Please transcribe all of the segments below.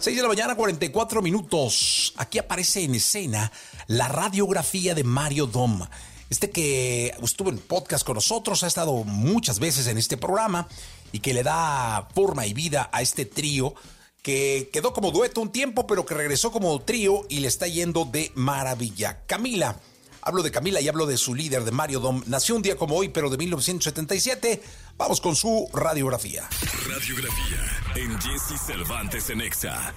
6 de la mañana, 44 minutos. Aquí aparece en escena la radiografía de Mario Dom. Este que estuvo en podcast con nosotros, ha estado muchas veces en este programa y que le da forma y vida a este trío que quedó como dueto un tiempo, pero que regresó como trío y le está yendo de maravilla. Camila. Hablo de Camila y hablo de su líder, de Mario Dom. Nació un día como hoy, pero de 1977. Vamos con su radiografía. Radiografía en Jesse Cervantes en Exa.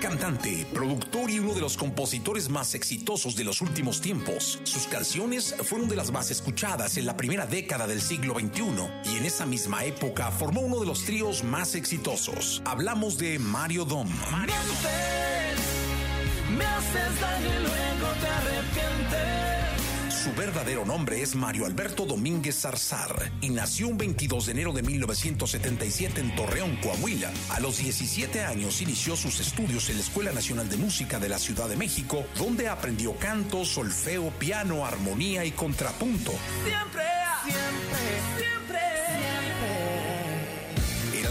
Cantante, productor y uno de los compositores más exitosos de los últimos tiempos. Sus canciones fueron de las más escuchadas en la primera década del siglo XXI y en esa misma época formó uno de los tríos más exitosos. Hablamos de Mario Dom. Mario Dom. Me haces daño y luego te arrepientes. Su verdadero nombre es Mario Alberto Domínguez Zarzar y nació un 22 de enero de 1977 en Torreón, Coahuila. A los 17 años inició sus estudios en la Escuela Nacional de Música de la Ciudad de México, donde aprendió canto, solfeo, piano, armonía y contrapunto. Siempre, siempre, siempre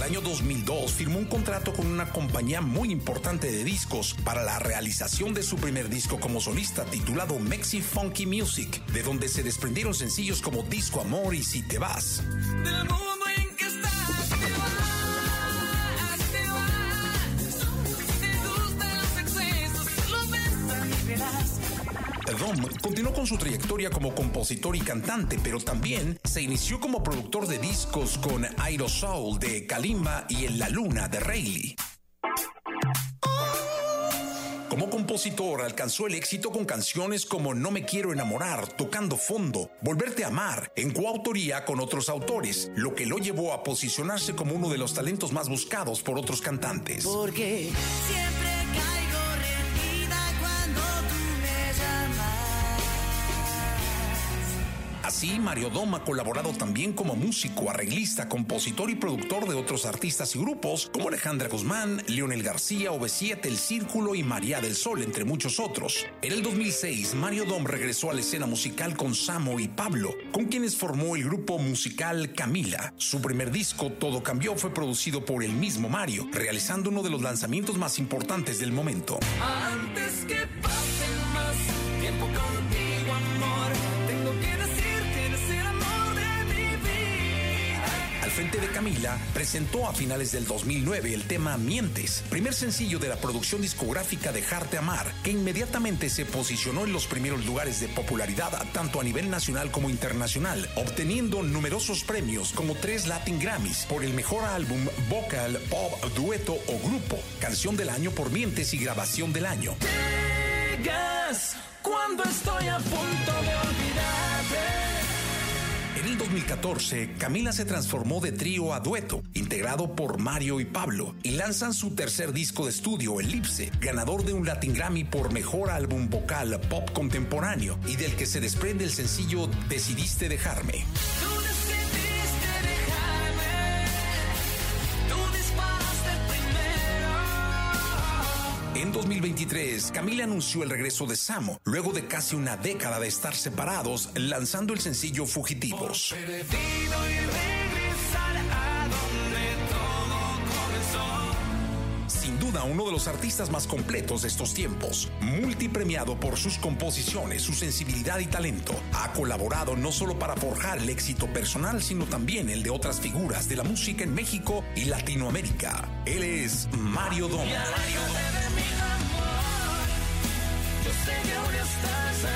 año 2002 firmó un contrato con una compañía muy importante de discos para la realización de su primer disco como solista titulado Mexi Funky Music, de donde se desprendieron sencillos como Disco Amor y Si Te Vas. Dom continuó con su trayectoria como compositor y cantante, pero también se inició como productor de discos con Aerosol de Kalimba y En la Luna de Rayleigh. Como compositor alcanzó el éxito con canciones como No me quiero enamorar, Tocando fondo, Volverte a amar, en coautoría con otros autores, lo que lo llevó a posicionarse como uno de los talentos más buscados por otros cantantes. Porque siempre Así, Mario Dom ha colaborado también como músico, arreglista, compositor y productor de otros artistas y grupos como Alejandra Guzmán, Leonel García, OV7, El Círculo y María del Sol, entre muchos otros. En el 2006, Mario Dom regresó a la escena musical con Samo y Pablo, con quienes formó el grupo musical Camila. Su primer disco, Todo Cambió, fue producido por el mismo Mario, realizando uno de los lanzamientos más importantes del momento. Antes que pase más tiempo contigo, frente de Camila, presentó a finales del 2009 el tema Mientes, primer sencillo de la producción discográfica Dejarte Amar, que inmediatamente se posicionó en los primeros lugares de popularidad tanto a nivel nacional como internacional, obteniendo numerosos premios como tres Latin Grammys por el mejor álbum vocal, pop, dueto o grupo, canción del año por Mientes y grabación del año. cuando estoy a punto de 2000-2014, Camila se transformó de trío a dueto, integrado por Mario y Pablo, y lanzan su tercer disco de estudio, Elipse, ganador de un Latin Grammy por mejor álbum vocal pop contemporáneo y del que se desprende el sencillo Decidiste dejarme. 2023, Camila anunció el regreso de Samo, luego de casi una década de estar separados, lanzando el sencillo Fugitivos. Sin duda, uno de los artistas más completos de estos tiempos, multipremiado por sus composiciones, su sensibilidad y talento, ha colaborado no solo para forjar el éxito personal, sino también el de otras figuras de la música en México y Latinoamérica. Él es Mario Dom. Eu o.